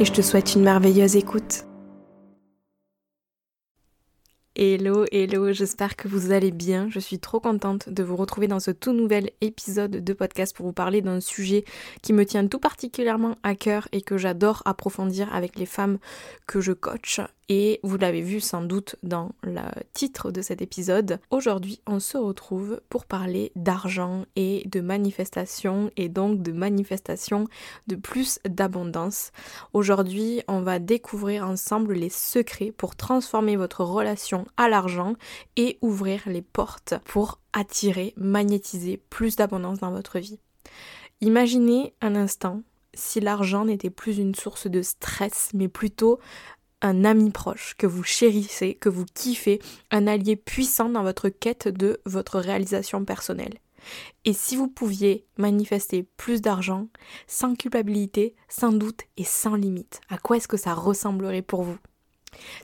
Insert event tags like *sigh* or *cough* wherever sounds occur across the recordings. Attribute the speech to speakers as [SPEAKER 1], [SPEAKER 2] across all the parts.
[SPEAKER 1] et je te souhaite une merveilleuse écoute. Hello, hello, j'espère que vous allez bien. Je suis trop contente de vous retrouver dans ce tout nouvel épisode de podcast pour vous parler d'un sujet qui me tient tout particulièrement à cœur et que j'adore approfondir avec les femmes que je coach et vous l'avez vu sans doute dans le titre de cet épisode. Aujourd'hui, on se retrouve pour parler d'argent et de manifestation et donc de manifestation de plus d'abondance. Aujourd'hui, on va découvrir ensemble les secrets pour transformer votre relation à l'argent et ouvrir les portes pour attirer, magnétiser plus d'abondance dans votre vie. Imaginez un instant si l'argent n'était plus une source de stress, mais plutôt un ami proche que vous chérissez, que vous kiffez, un allié puissant dans votre quête de votre réalisation personnelle. Et si vous pouviez manifester plus d'argent, sans culpabilité, sans doute et sans limite, à quoi est-ce que ça ressemblerait pour vous?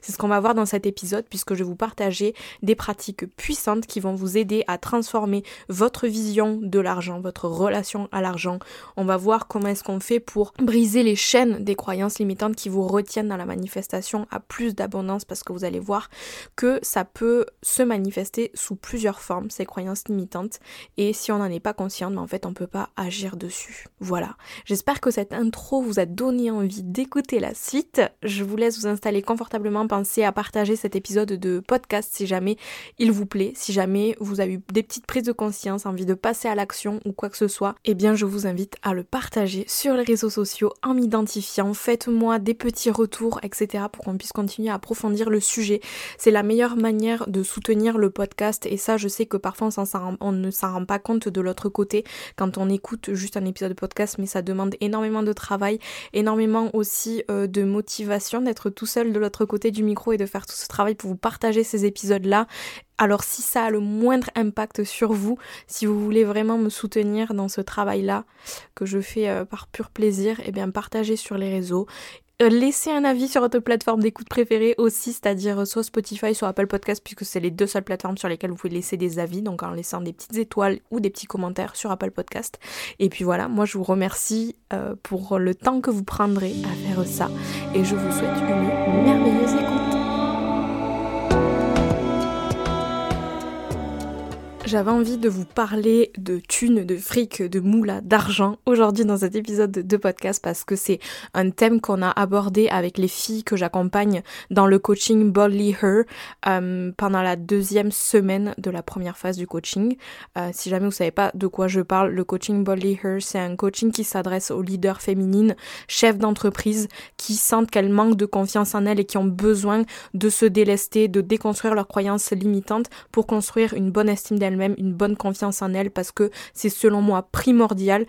[SPEAKER 1] C'est ce qu'on va voir dans cet épisode puisque je vais vous partager des pratiques puissantes qui vont vous aider à transformer votre vision de l'argent, votre relation à l'argent. On va voir comment est-ce qu'on fait pour briser les chaînes des croyances limitantes qui vous retiennent dans la manifestation à plus d'abondance parce que vous allez voir que ça peut se manifester sous plusieurs formes, ces croyances limitantes. Et si on n'en est pas conscient, ben, en fait on peut pas agir dessus. Voilà. J'espère que cette intro vous a donné envie d'écouter la suite. Je vous laisse vous installer confortablement penser à partager cet épisode de podcast si jamais il vous plaît, si jamais vous avez eu des petites prises de conscience, envie de passer à l'action ou quoi que ce soit, eh bien je vous invite à le partager sur les réseaux sociaux en m'identifiant, faites-moi des petits retours, etc. pour qu'on puisse continuer à approfondir le sujet. C'est la meilleure manière de soutenir le podcast et ça je sais que parfois on, ne s'en rend pas compte de l'autre côté quand on écoute juste un épisode de podcast mais ça demande énormément de travail, énormément aussi euh, de motivation d'être tout seul de l'autre côté du micro et de faire tout ce travail pour vous partager ces épisodes-là. Alors si ça a le moindre impact sur vous, si vous voulez vraiment me soutenir dans ce travail-là que je fais euh, par pur plaisir, eh bien partagez sur les réseaux laissez un avis sur votre plateforme d'écoute préférée aussi, c'est-à-dire soit Spotify, soit Apple Podcast, puisque c'est les deux seules plateformes sur lesquelles vous pouvez laisser des avis, donc en laissant des petites étoiles ou des petits commentaires sur Apple Podcast. Et puis voilà, moi je vous remercie euh, pour le temps que vous prendrez à faire ça, et je vous souhaite une merveilleuse écoute. J'avais envie de vous parler de thunes, de fric, de moula, d'argent aujourd'hui dans cet épisode de podcast parce que c'est un thème qu'on a abordé avec les filles que j'accompagne dans le coaching Boldly Her euh, pendant la deuxième semaine de la première phase du coaching. Euh, si jamais vous savez pas de quoi je parle, le coaching Boldly Her, c'est un coaching qui s'adresse aux leaders féminines, chefs d'entreprise qui sentent qu'elles manquent de confiance en elles et qui ont besoin de se délester, de déconstruire leurs croyances limitantes pour construire une bonne estime d'elles même une bonne confiance en elle parce que c'est selon moi primordial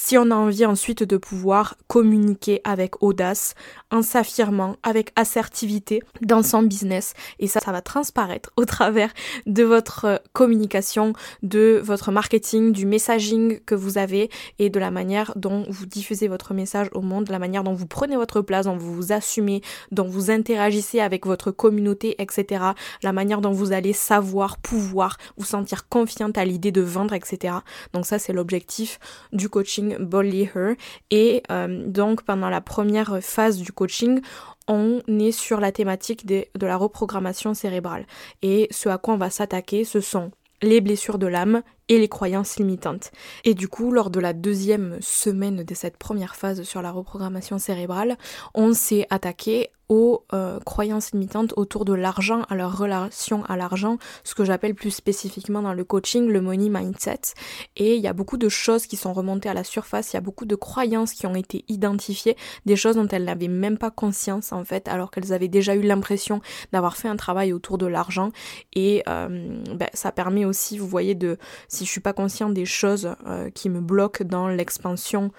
[SPEAKER 1] si on a envie ensuite de pouvoir communiquer avec audace, en s'affirmant, avec assertivité dans son business. Et ça, ça va transparaître au travers de votre communication, de votre marketing, du messaging que vous avez et de la manière dont vous diffusez votre message au monde, la manière dont vous prenez votre place, dont vous vous assumez, dont vous interagissez avec votre communauté, etc. La manière dont vous allez savoir, pouvoir vous sentir confiante à l'idée de vendre, etc. Donc ça, c'est l'objectif du coaching Bolly Her. Et euh, donc, pendant la première phase du coaching, on est sur la thématique de la reprogrammation cérébrale. Et ce à quoi on va s'attaquer, ce sont les blessures de l'âme et les croyances limitantes. Et du coup, lors de la deuxième semaine de cette première phase sur la reprogrammation cérébrale, on s'est attaqué aux euh, croyances limitantes autour de l'argent, à leur relation à l'argent, ce que j'appelle plus spécifiquement dans le coaching le money mindset. Et il y a beaucoup de choses qui sont remontées à la surface, il y a beaucoup de croyances qui ont été identifiées, des choses dont elles n'avaient même pas conscience en fait, alors qu'elles avaient déjà eu l'impression d'avoir fait un travail autour de l'argent. Et euh, ben, ça permet aussi, vous voyez, de si je suis pas consciente des choses euh, qui me bloquent dans l'expansion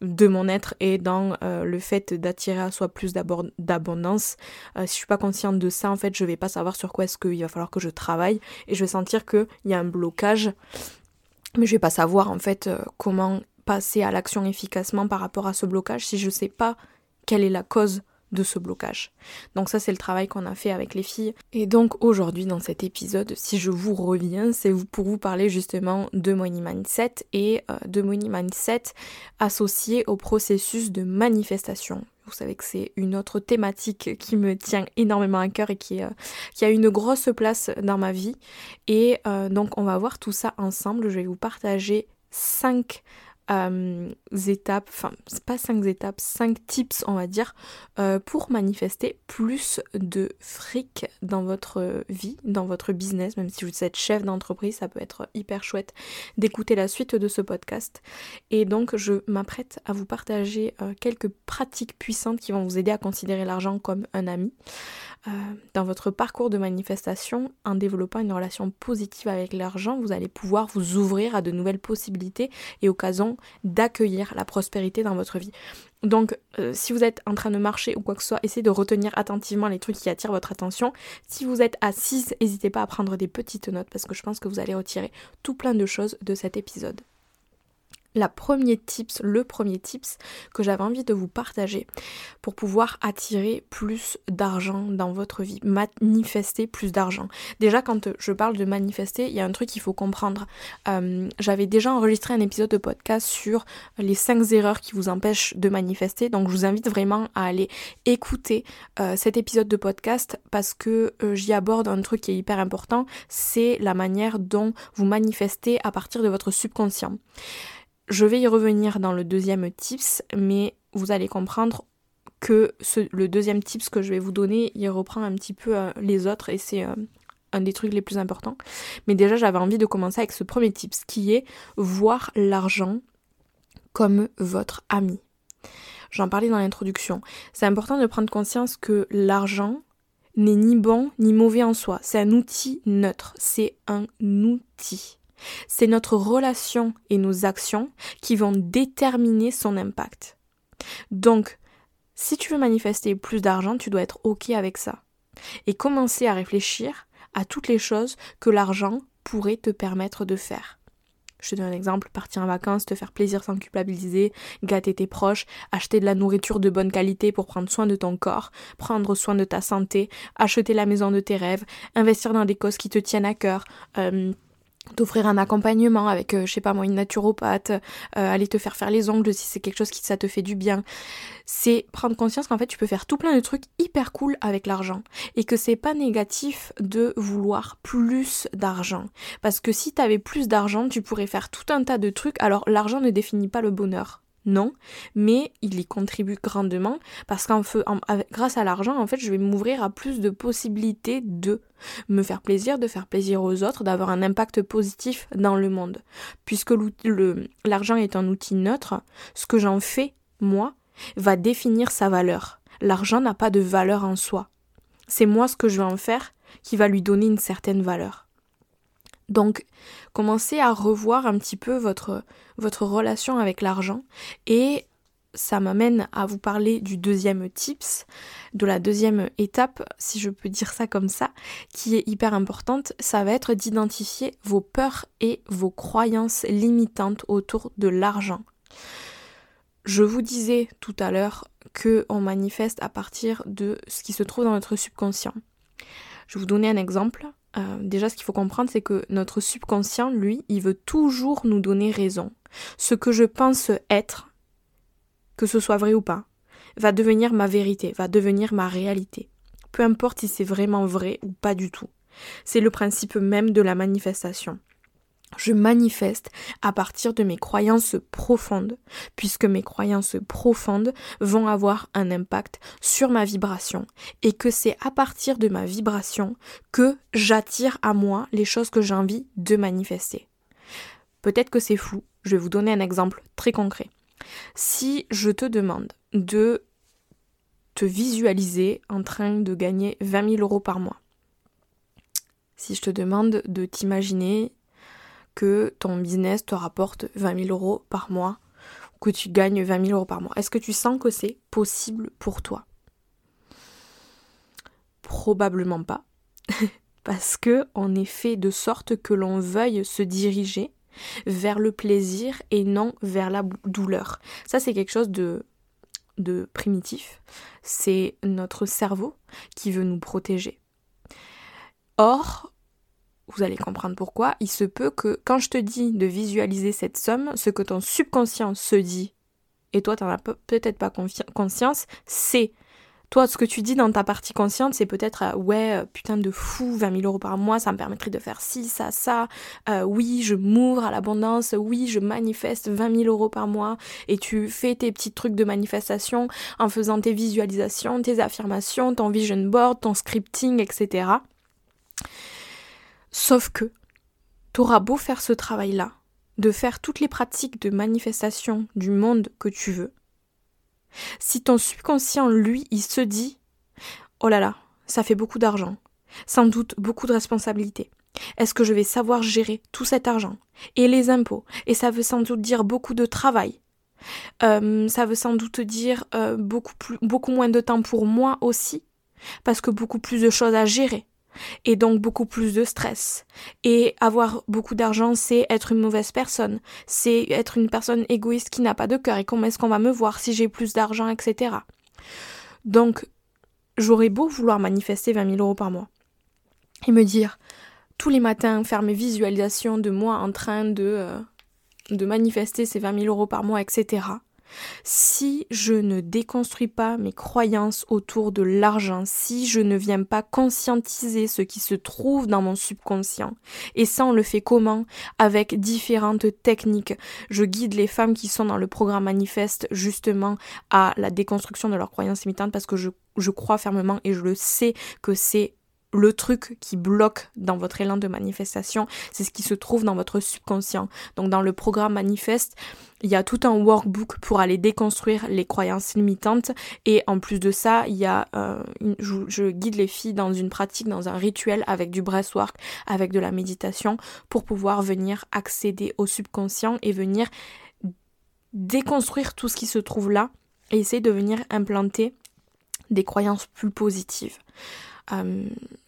[SPEAKER 1] de mon être et dans euh, le fait d'attirer à soi plus d'abondance. Euh, si je suis pas consciente de ça, en fait, je vais pas savoir sur quoi est-ce qu'il va falloir que je travaille et je vais sentir qu'il y a un blocage, mais je vais pas savoir en fait comment passer à l'action efficacement par rapport à ce blocage si je sais pas quelle est la cause de ce blocage. Donc ça c'est le travail qu'on a fait avec les filles. Et donc aujourd'hui dans cet épisode, si je vous reviens, c'est pour vous parler justement de money mindset et euh, de money mindset associé au processus de manifestation. Vous savez que c'est une autre thématique qui me tient énormément à cœur et qui, euh, a une grosse place dans ma vie. Et euh, donc on va voir tout ça ensemble. Je vais vous partager 5 euh, étapes, enfin c'est pas cinq étapes, cinq tips on va dire, euh, pour manifester plus de fric dans votre vie, dans votre business, même si vous êtes chef d'entreprise, ça peut être hyper chouette d'écouter la suite de ce podcast. Et donc je m'apprête à vous partager euh, quelques pratiques puissantes qui vont vous aider à considérer l'argent comme un ami. dans votre parcours de manifestation, en développant une relation positive avec l'argent, vous allez pouvoir vous ouvrir à de nouvelles possibilités et occasions d'accueillir la prospérité dans votre vie. Donc, euh, si vous êtes en train de marcher ou quoi que ce soit, essayez de retenir attentivement les trucs qui attirent votre attention. Si vous êtes assise, n'hésitez pas à prendre des petites notes parce que je pense que vous allez retirer tout plein de choses de cet épisode la premier tips, le premier tips que j'avais envie de vous partager pour pouvoir attirer plus d'argent dans votre vie, manifester plus d'argent. Déjà quand je parle de manifester, il y a un truc qu'il faut comprendre. Euh, j'avais déjà enregistré un épisode de podcast sur les 5 erreurs qui vous empêchent de manifester, donc je vous invite vraiment à aller écouter euh, cet épisode de podcast parce que euh, j'y aborde un truc qui est hyper important, c'est la manière dont vous manifestez à partir de votre subconscient. Je vais y revenir dans le deuxième tips, mais vous allez comprendre que le deuxième tips que je vais vous donner, il reprend un petit peu euh, les autres et c'est euh, un des trucs les plus importants. Mais déjà, j'avais envie de commencer avec ce premier tips qui est voir l'argent comme votre ami. J'en parlais dans l'introduction. C'est important de prendre conscience que l'argent n'est ni bon ni mauvais en soi. C'est un outil neutre. C'est un outil. C'est notre relation et nos actions qui vont déterminer son impact. Donc, si tu veux manifester plus d'argent, tu dois être OK avec ça. Et commencer à réfléchir à toutes les choses que l'argent pourrait te permettre de faire. Je te donne un exemple, partir en vacances, te faire plaisir sans culpabiliser, gâter tes proches, acheter de la nourriture de bonne qualité pour prendre soin de ton corps, prendre soin de ta santé, acheter la maison de tes rêves, investir dans des causes qui te tiennent à cœur, euh, t'offrir un accompagnement avec, euh, je sais pas moi, une naturopathe, euh, aller te faire faire les ongles si c'est quelque chose qui ça te fait du bien. C'est prendre conscience qu'en fait tu peux faire tout plein de trucs hyper cool avec l'argent et que c'est pas négatif de vouloir plus d'argent. Parce que si t'avais plus d'argent, tu pourrais faire tout un tas de trucs. Alors l'argent ne définit pas le bonheur non, mais il y contribue grandement parce qu'en grâce à l'argent, en fait, je vais m'ouvrir à plus de possibilités de me faire plaisir, de faire plaisir aux autres, d'avoir un impact positif dans le monde. Puisque l'argent est un outil neutre, ce que j'en fais, moi, va définir sa valeur. L'argent n'a pas de valeur en soi. C'est moi ce que je vais en faire qui va lui donner une certaine valeur. Donc, commencez à revoir un petit peu votre, relation avec l'argent et ça m'amène à vous parler du deuxième tips, de la deuxième étape, si je peux dire ça comme ça, qui est hyper importante, ça va être d'identifier vos peurs et vos croyances limitantes autour de l'argent. Je vous disais tout à l'heure que on manifeste à partir de ce qui se trouve dans notre subconscient. Je vais vous donner un exemple. Euh, déjà, ce qu'il faut comprendre, c'est que notre subconscient, lui, il veut toujours nous donner raison. Ce que je pense être, que ce soit vrai ou pas, va devenir ma vérité, va devenir ma réalité. Peu importe si c'est vraiment vrai ou pas du tout. C'est le principe même de la manifestation je manifeste à partir de mes croyances profondes, puisque mes croyances profondes vont avoir un impact sur ma vibration, et que c'est à partir de ma vibration que j'attire à moi les choses que j'ai envie de manifester. Peut-être que c'est flou, je vais vous donner un exemple très concret. Si je te demande de te visualiser en train de gagner 20 000 euros par mois, si je te demande de t'imaginer ton business te rapporte 20 000 euros par mois que tu gagnes 20 000 euros par mois Est-ce que tu sens que c'est possible pour toi? Probablement pas. *laughs* Parce que on est fait de sorte que l'on veuille se diriger vers le plaisir et non vers la douleur. Ça, c'est quelque chose de, de primitif. C'est notre cerveau qui veut nous protéger. Or, vous allez comprendre pourquoi, il se peut que quand je te dis de visualiser cette somme, ce que ton subconscient se dit, et toi tu n'en as peut-être pas conscience, c'est toi, ce que tu dis dans ta partie consciente, c'est peut-être euh, ouais, euh, putain de fou, 20 000 euros par mois, ça me permettrait de faire ci, ça, ça. Euh, oui, je m'ouvre à l'abondance. Oui, je manifeste 20 000 euros par mois. Et tu fais tes petits trucs de manifestation en faisant tes visualisations, tes affirmations, ton vision board, ton scripting, etc. Sauf que tu auras beau faire ce travail-là, de faire toutes les pratiques de manifestation du monde que tu veux, si ton subconscient, lui, il se dit Oh là là, ça fait beaucoup d'argent, sans doute beaucoup de responsabilités. Est-ce que je vais savoir gérer tout cet argent Et les impôts? Et ça veut sans doute dire beaucoup de travail. Euh, ça veut sans doute dire euh, beaucoup, plus, beaucoup moins de temps pour moi aussi, parce que beaucoup plus de choses à gérer et donc beaucoup plus de stress. Et avoir beaucoup d'argent, c'est être une mauvaise personne, c'est être une personne égoïste qui n'a pas de cœur, et comment est-ce qu'on va me voir si j'ai plus d'argent, etc. Donc, j'aurais beau vouloir manifester 20 000 euros par mois, et me dire, tous les matins, faire mes visualisations de moi en train de, euh, de manifester ces 20 000 euros par mois, etc. Si je ne déconstruis pas mes croyances autour de l'argent, si je ne viens pas conscientiser ce qui se trouve dans mon subconscient, et ça on le fait comment? Avec différentes techniques. Je guide les femmes qui sont dans le programme manifeste justement à la déconstruction de leurs croyances limitantes parce que je, je crois fermement et je le sais que c'est le truc qui bloque dans votre élan de manifestation, c'est ce qui se trouve dans votre subconscient. Donc dans le programme manifeste, il y a tout un workbook pour aller déconstruire les croyances limitantes et en plus de ça, euh, je, guide les filles dans une pratique, dans un rituel avec du breathwork, avec de la méditation pour pouvoir venir accéder au subconscient et venir déconstruire tout ce qui se trouve là et essayer de venir implanter des croyances plus positives. Euh,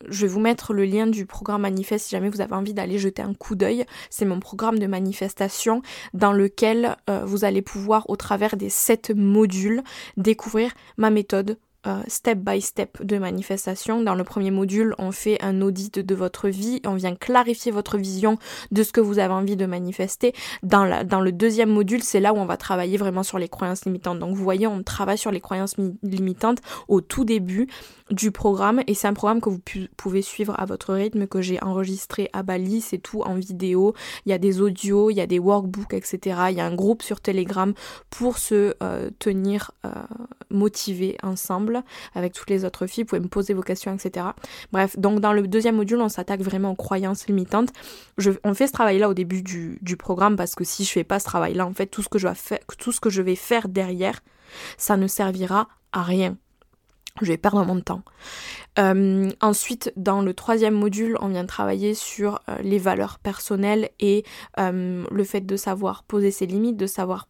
[SPEAKER 1] je vais vous mettre le lien du programme Manifeste si jamais vous avez envie d'aller jeter un coup d'œil. C'est mon programme de manifestation dans lequel euh, vous allez pouvoir, au travers des sept modules, découvrir ma méthode euh, step by step de manifestation. Dans le premier module, on fait un audit de votre vie, on vient clarifier votre vision de ce que vous avez envie de manifester. Dans, le deuxième module, c'est là où on va travailler vraiment sur les croyances limitantes. Donc vous voyez, on travaille sur les croyances limitantes au tout début du programme et c'est un programme que vous pouvez suivre à votre rythme, que j'ai enregistré à Bali, c'est tout en vidéo, il y a des audios, il y a des workbooks, etc. Il y a un groupe sur Telegram pour se euh, tenir euh, motivés ensemble avec toutes les autres filles, vous pouvez me poser vos questions, etc. Bref, donc dans le deuxième module, on s'attaque vraiment aux croyances limitantes. On fait ce travail-là au début du, programme parce que si je fais pas ce travail-là, en fait, tout ce que je vais faire, tout ce que je vais faire derrière, ça ne servira à rien. Je vais perdre mon temps. Euh, ensuite, dans le troisième module, on vient travailler sur euh, les valeurs personnelles et euh, le fait de savoir poser ses limites, de savoir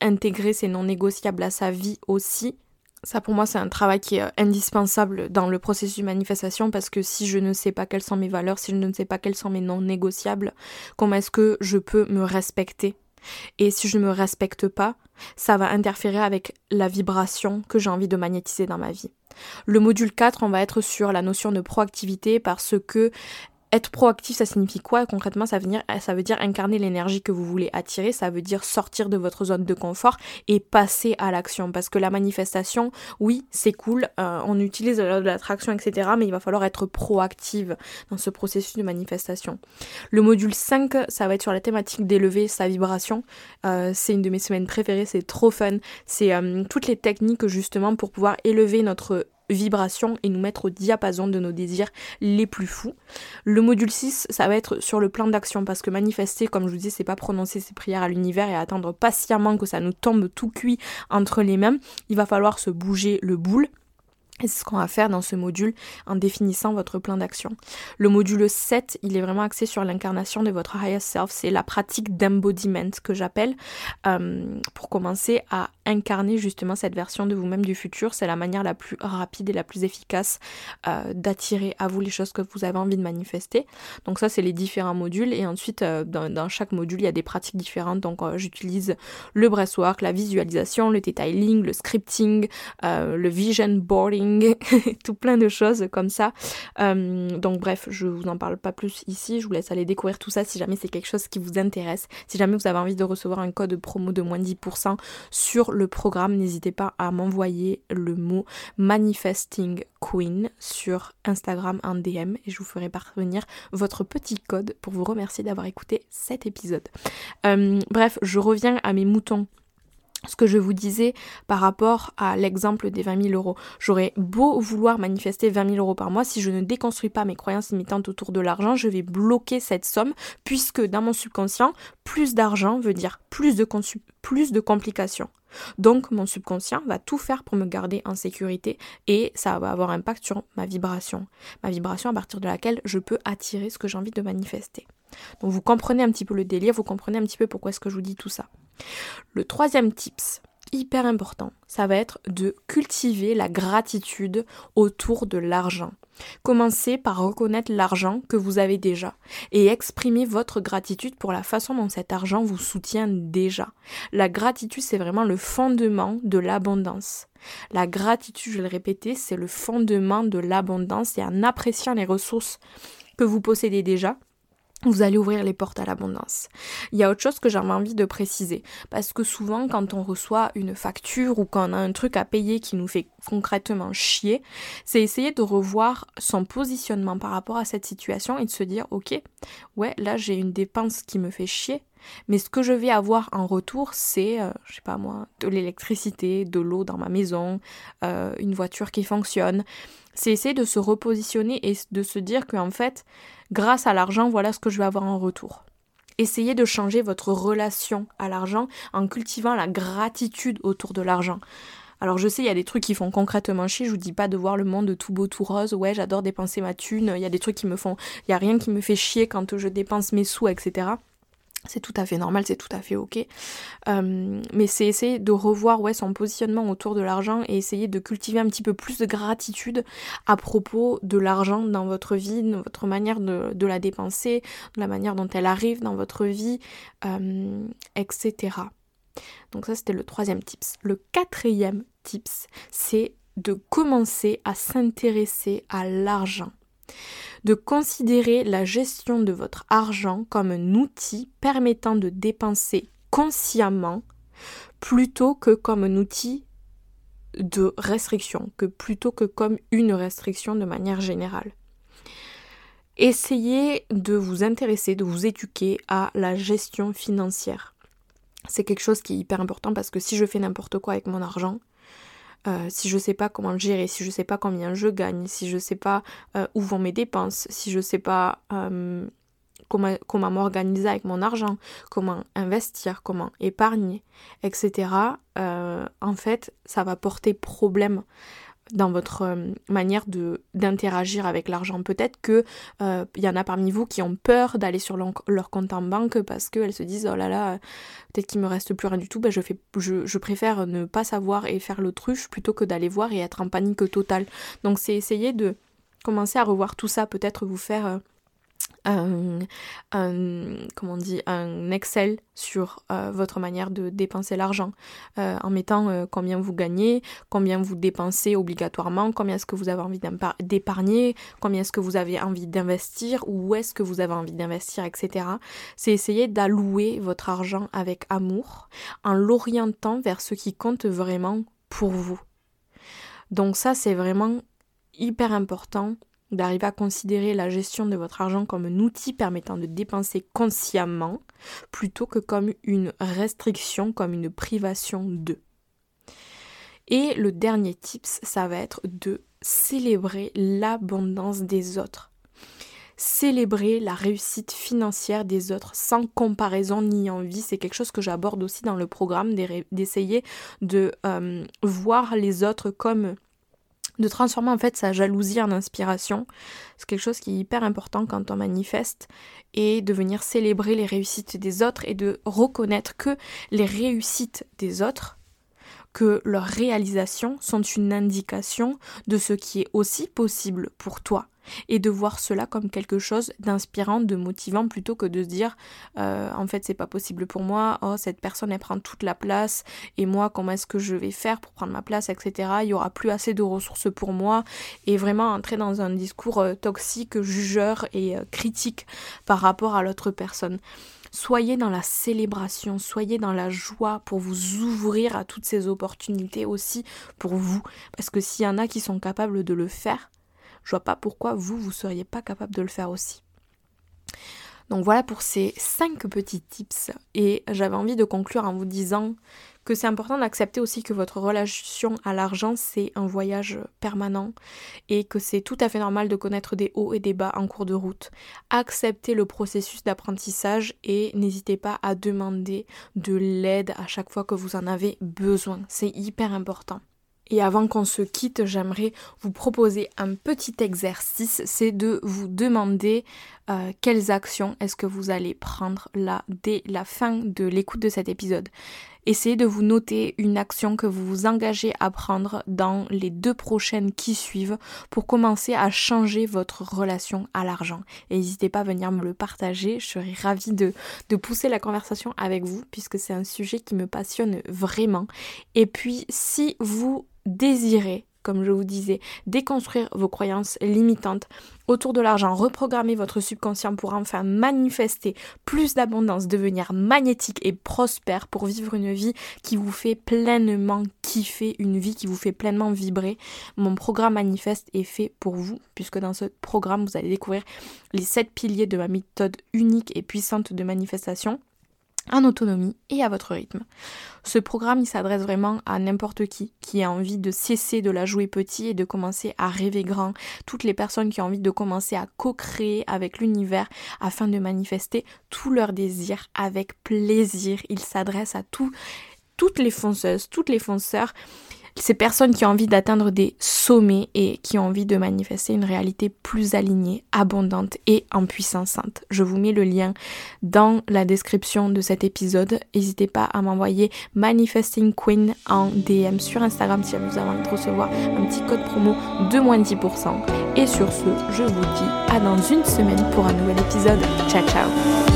[SPEAKER 1] intégrer ses non négociables à sa vie aussi. Ça pour moi c'est un travail qui est euh, indispensable dans le processus de manifestation parce que si je ne sais pas quelles sont mes valeurs, si je ne sais pas quels sont mes non négociables, comment est-ce que je peux me respecter? Et si je ne me respecte pas, ça va interférer avec la vibration que j'ai envie de magnétiser dans ma vie. Le module 4, on va être sur la notion de proactivité parce que être proactif, ça signifie quoi concrètement ça veut, dire, ça veut dire incarner l'énergie que vous voulez attirer, ça veut dire sortir de votre zone de confort et passer à l'action. Parce que la manifestation, oui, c'est cool, euh, on utilise de l'attraction, etc. Mais il va falloir être proactive dans ce processus de manifestation. Le module 5, ça va être sur la thématique d'élever sa vibration. Euh, c'est une de mes semaines préférées, c'est trop fun. C'est euh, toutes les techniques justement pour pouvoir élever notre vibration et nous mettre au diapason de nos désirs les plus fous. Le module 6, ça va être sur le plan d'action parce que manifester, comme je vous dis, c'est pas prononcer ses prières à l'univers et attendre patiemment que ça nous tombe tout cuit entre les mains. Il va falloir se bouger le boule c'est ce qu'on va faire dans ce module en définissant votre plan d'action. Le module 7, il est vraiment axé sur l'incarnation de votre higher self. C'est la pratique d'embodiment que j'appelle euh, pour commencer à incarner justement cette version de vous-même du futur. C'est la manière la plus rapide et la plus efficace euh, d'attirer à vous les choses que vous avez envie de manifester. Donc ça, c'est les différents modules. Et ensuite, euh, dans, chaque module, il y a des pratiques différentes. Donc j'utilise le breathwork, la visualisation, le detailing, le scripting, le vision boarding *laughs* tout plein de choses comme ça. Euh, donc bref, je vous en parle pas plus ici, je vous laisse aller découvrir tout ça si jamais c'est quelque chose qui vous intéresse. Si jamais vous avez envie de recevoir un code promo de moins 10% sur le programme, n'hésitez pas à m'envoyer le mot Manifesting Queen sur Instagram en DM et je vous ferai parvenir votre petit code pour vous remercier d'avoir écouté cet épisode. Euh, bref, je reviens à mes moutons ce que je vous disais par rapport à l'exemple des 20 000 euros. J'aurais beau vouloir manifester 20 000 euros par mois, si je ne déconstruis pas mes croyances limitantes autour de l'argent, je vais bloquer cette somme, puisque dans mon subconscient, plus d'argent veut dire plus de, plus de complications. Donc mon subconscient va tout faire pour me garder en sécurité et ça va avoir un impact sur ma vibration. Ma vibration à partir de laquelle je peux attirer ce que j'ai envie de manifester. Donc vous comprenez un petit peu le délire, vous comprenez un petit peu pourquoi est-ce que je vous dis tout ça. Le troisième tips, hyper important, ça va être de cultiver la gratitude autour de l'argent. Commencez par reconnaître l'argent que vous avez déjà et exprimer votre gratitude pour la façon dont cet argent vous soutient déjà. La gratitude, c'est vraiment le fondement de l'abondance. La gratitude, je vais le répéter, c'est le fondement de l'abondance et en appréciant les ressources que vous possédez déjà, vous allez ouvrir les portes à l'abondance. Il y a autre chose que j'avais envie de préciser, parce que souvent quand on reçoit une facture ou quand on a un truc à payer qui nous fait concrètement chier, c'est essayer de revoir son positionnement par rapport à cette situation et de se dire ok, ouais là j'ai une dépense qui me fait chier, mais ce que je vais avoir en retour, c'est, euh, je sais pas moi, de l'électricité, de l'eau dans ma maison, euh, une voiture qui fonctionne. C'est essayer de se repositionner et de se dire qu'en fait, grâce à l'argent, voilà ce que je vais avoir en retour. Essayez de changer votre relation à l'argent en cultivant la gratitude autour de l'argent. Alors je sais, il y a des trucs qui font concrètement chier, je vous dis pas de voir le monde tout beau, tout rose, ouais j'adore dépenser ma thune, il y a des trucs qui me font... Il y a rien qui me fait chier quand je dépense mes sous, etc. C'est tout à fait normal, c'est tout à fait ok. Euh, mais c'est essayer de revoir ouais, son positionnement autour de l'argent et essayer de cultiver un petit peu plus de gratitude à propos de l'argent dans votre vie, de votre manière de, la dépenser, de la manière dont elle arrive dans votre vie, euh, etc. Donc ça c'était le troisième tips. Le quatrième tips, c'est de commencer à s'intéresser à l'argent de considérer la gestion de votre argent comme un outil permettant de dépenser consciemment plutôt que comme un outil de restriction, que plutôt que comme une restriction de manière générale. Essayez de vous intéresser, de vous éduquer à la gestion financière. C'est quelque chose qui est hyper important parce que si je fais n'importe quoi avec mon argent, euh, si je sais pas comment gérer, si je sais pas combien je gagne, si je sais pas euh, où vont mes dépenses, si je sais pas euh, comment m'organiser avec mon argent, comment investir, comment épargner, etc. en fait, ça va porter problème dans votre euh, manière d'interagir avec l'argent. Peut-être que il euh, y en a parmi vous qui ont peur d'aller sur leur compte en banque parce qu'elles se disent oh là là peut-être qu'il me reste plus rien du tout. Ben je fais je, je préfère ne pas savoir et faire l'autruche plutôt que d'aller voir et être en panique totale. Donc c'est essayer de commencer à revoir tout ça, peut-être vous faire un, comment on dit, un Excel sur euh, votre manière de dépenser l'argent euh, en mettant euh, combien vous gagnez, combien vous dépensez obligatoirement, combien est-ce que vous avez envie d'épargner, combien est-ce que vous avez envie d'investir, où est-ce que vous avez envie d'investir, etc. C'est essayer d'allouer votre argent avec amour en l'orientant vers ce qui compte vraiment pour vous. Donc ça, c'est vraiment hyper important d'arriver à considérer la gestion de votre argent comme un outil permettant de dépenser consciemment plutôt que comme une restriction, comme une privation de. Et le dernier tips, ça va être de célébrer l'abondance des autres. Célébrer la réussite financière des autres sans comparaison ni envie, c'est quelque chose que j'aborde aussi dans le programme, d'essayer de euh, voir les autres comme de transformer en fait sa jalousie en inspiration. C'est quelque chose qui est hyper important quand on manifeste et de venir célébrer les réussites des autres et de reconnaître que les réussites des autres que leurs réalisations sont une indication de ce qui est aussi possible pour toi et de voir cela comme quelque chose d'inspirant, de motivant plutôt que de se dire euh, en fait c'est pas possible pour moi, oh cette personne elle prend toute la place et moi comment est-ce que je vais faire pour prendre ma place etc. Il y aura plus assez de ressources pour moi et vraiment entrer dans un discours euh, toxique, jugeur et euh, critique par rapport à l'autre personne. Soyez dans la célébration, soyez dans la joie pour vous ouvrir à toutes ces opportunités aussi pour vous. Parce que s'il y en a qui sont capables de le faire, je vois pas pourquoi vous, vous seriez pas capable de le faire aussi. Donc voilà pour ces cinq petits tips. Et j'avais envie de conclure en vous disant que c'est important d'accepter aussi que votre relation à l'argent, c'est un voyage permanent et que c'est tout à fait normal de connaître des hauts et des bas en cours de route. Acceptez le processus d'apprentissage et n'hésitez pas à demander de l'aide à chaque fois que vous en avez besoin. C'est hyper important. Et avant qu'on se quitte, j'aimerais vous proposer un petit exercice, c'est de vous demander euh, quelles actions est-ce que vous allez prendre là dès la fin de l'écoute de cet épisode. Essayez de vous noter une action que vous vous engagez à prendre dans les deux prochaines qui suivent pour commencer à changer votre relation à l'argent. Et n'hésitez pas à venir me le partager, je serais ravie de, de pousser la conversation avec vous puisque c'est un sujet qui me passionne vraiment. Et puis si vous désirez comme je vous disais, déconstruire vos croyances limitantes autour de l'argent, reprogrammer votre subconscient pour enfin manifester plus d'abondance, devenir magnétique et prospère pour vivre une vie qui vous fait pleinement kiffer, une vie qui vous fait pleinement vibrer. Mon programme manifeste est fait pour vous, puisque dans ce programme, vous allez découvrir les sept piliers de ma méthode unique et puissante de manifestation en autonomie et à votre rythme. Ce programme, il s'adresse vraiment à n'importe qui qui a envie de cesser de la jouer petit et de commencer à rêver grand. Toutes les personnes qui ont envie de commencer à co-créer avec l'univers afin de manifester tous leurs désirs avec plaisir. Il s'adresse à tout, toutes les fonceuses, toutes les fonceurs ces personnes qui ont envie d'atteindre des sommets et qui ont envie de manifester une réalité plus alignée, abondante et en puissance sainte. Je vous mets le lien dans la description de cet épisode. N'hésitez pas à m'envoyer Manifesting Queen en DM sur Instagram si vous avez envie de recevoir un petit code promo de moins 10%. Et sur ce, je vous dis à dans une semaine pour un nouvel épisode. Ciao ciao